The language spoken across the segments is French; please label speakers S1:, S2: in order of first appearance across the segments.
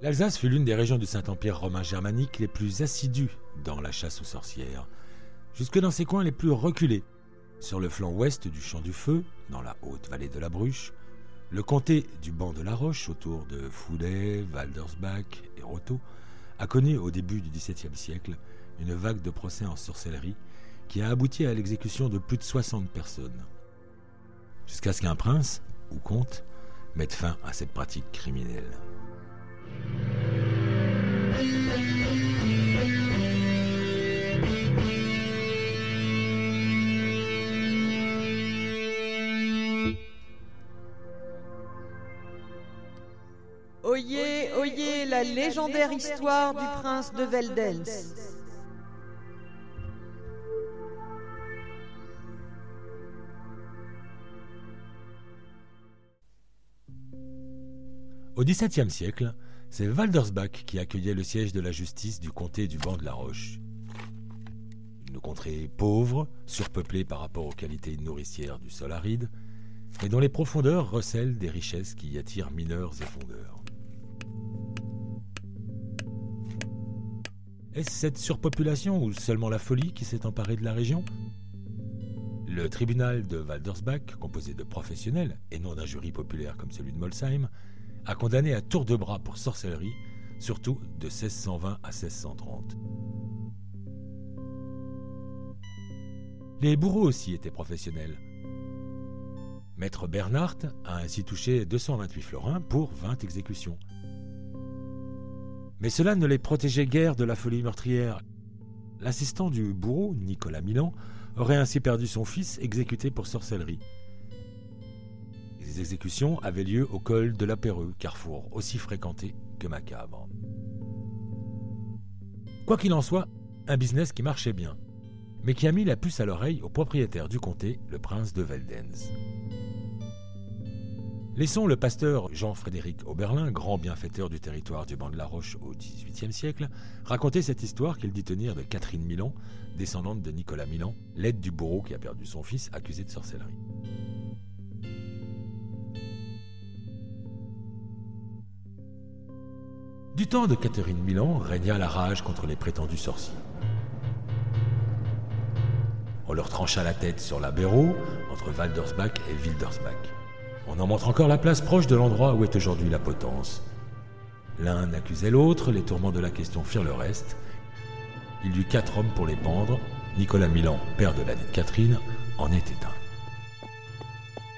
S1: L'Alsace fut l'une des régions du Saint-Empire romain germanique les plus assidues dans la chasse aux sorcières, jusque dans ses coins les plus reculés. Sur le flanc ouest du Champ du Feu, dans la haute vallée de la Bruche, le comté du Banc de la Roche, autour de Fouday, Waldersbach et Roto, a connu au début du XVIIe siècle une vague de procès en sorcellerie qui a abouti à l'exécution de plus de 60 personnes. Jusqu'à ce qu'un prince, ou comte, mette fin à cette pratique criminelle.
S2: Oyez, oyez la légendaire histoire du prince de Veldens.
S1: Au XVIIe siècle, c'est Waldersbach qui accueillait le siège de la justice du comté du Banc de la Roche. Une contrée pauvre, surpeuplée par rapport aux qualités nourricières du sol aride, et dont les profondeurs recèlent des richesses qui y attirent mineurs et fondeurs. Est-ce cette surpopulation ou seulement la folie qui s'est emparée de la région? Le tribunal de Waldersbach, composé de professionnels et non d'un jury populaire comme celui de Molsheim, a condamné à tour de bras pour sorcellerie, surtout de 1620 à 1630. Les bourreaux aussi étaient professionnels. Maître Bernhardt a ainsi touché 228 florins pour 20 exécutions. Mais cela ne les protégeait guère de la folie meurtrière. L'assistant du bourreau, Nicolas Milan, aurait ainsi perdu son fils exécuté pour sorcellerie. Exécutions avaient lieu au col de la carrefour aussi fréquenté que macabre. Quoi qu'il en soit, un business qui marchait bien, mais qui a mis la puce à l'oreille au propriétaire du comté, le prince de Veldens. Laissons le pasteur Jean-Frédéric Oberlin, grand bienfaiteur du territoire du Banc de la Roche au XVIIIe siècle, raconter cette histoire qu'il dit tenir de Catherine Milan, descendante de Nicolas Milan, l'aide du bourreau qui a perdu son fils accusé de sorcellerie. Du temps de Catherine Milan régna la rage contre les prétendus sorciers. On leur trancha la tête sur la entre Waldersbach et Wildersbach. On en montre encore la place proche de l'endroit où est aujourd'hui la potence. L'un accusait l'autre, les tourments de la question firent le reste. Il y eut quatre hommes pour les pendre. Nicolas Milan, père de la dite Catherine, en était un.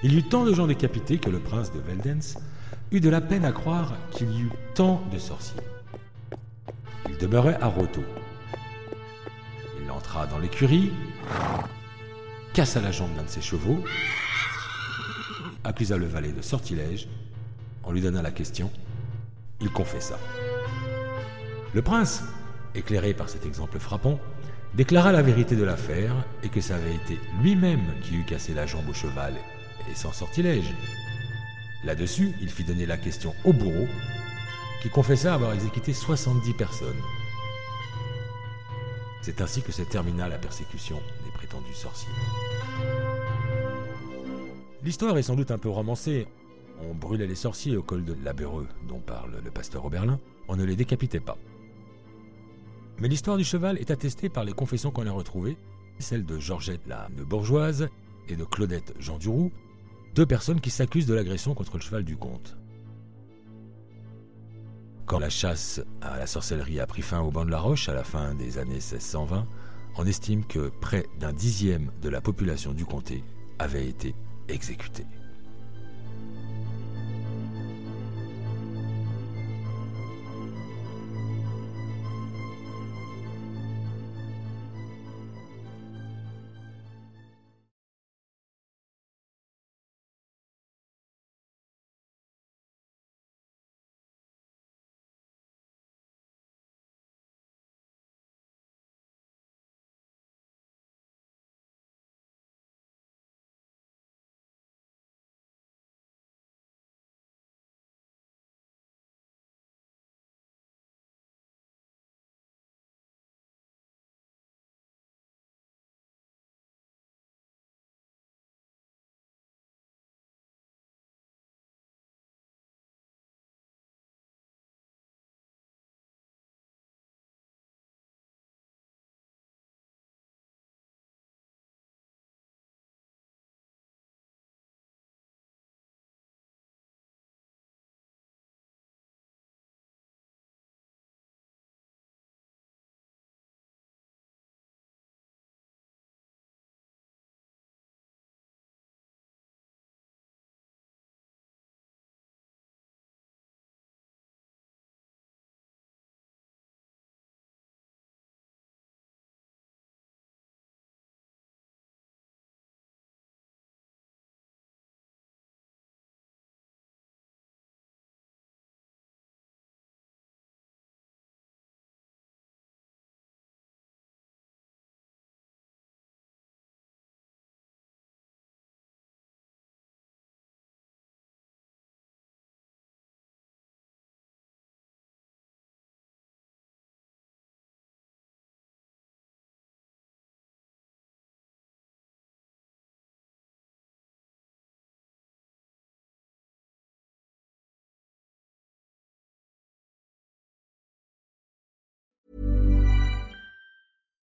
S1: Il y eut tant de gens décapités que le prince de Veldens eut de la peine à croire qu'il y eut tant de sorciers. Il demeurait à Roto. Il entra dans l'écurie, cassa la jambe d'un de ses chevaux, accusa le valet de sortilège, on lui donna la question, il confessa. Le prince, éclairé par cet exemple frappant, déclara la vérité de l'affaire et que ça avait été lui-même qui eut cassé la jambe au cheval et sans sortilège. Là-dessus, il fit donner la question au bourreau, qui confessa avoir exécuté 70 personnes. C'est ainsi que se termina la persécution des prétendus sorciers. L'histoire est sans doute un peu romancée. On brûlait les sorciers au col de l'Abéreux, dont parle le pasteur Oberlin. On ne les décapitait pas. Mais l'histoire du cheval est attestée par les confessions qu'on a retrouvées, celle de Georgette la bourgeoise et de Claudette Jean Duroux, deux personnes qui s'accusent de l'agression contre le cheval du comte. Quand la chasse à la sorcellerie a pris fin au banc de la Roche à la fin des années 1620, on estime que près d'un dixième de la population du comté avait été exécutée.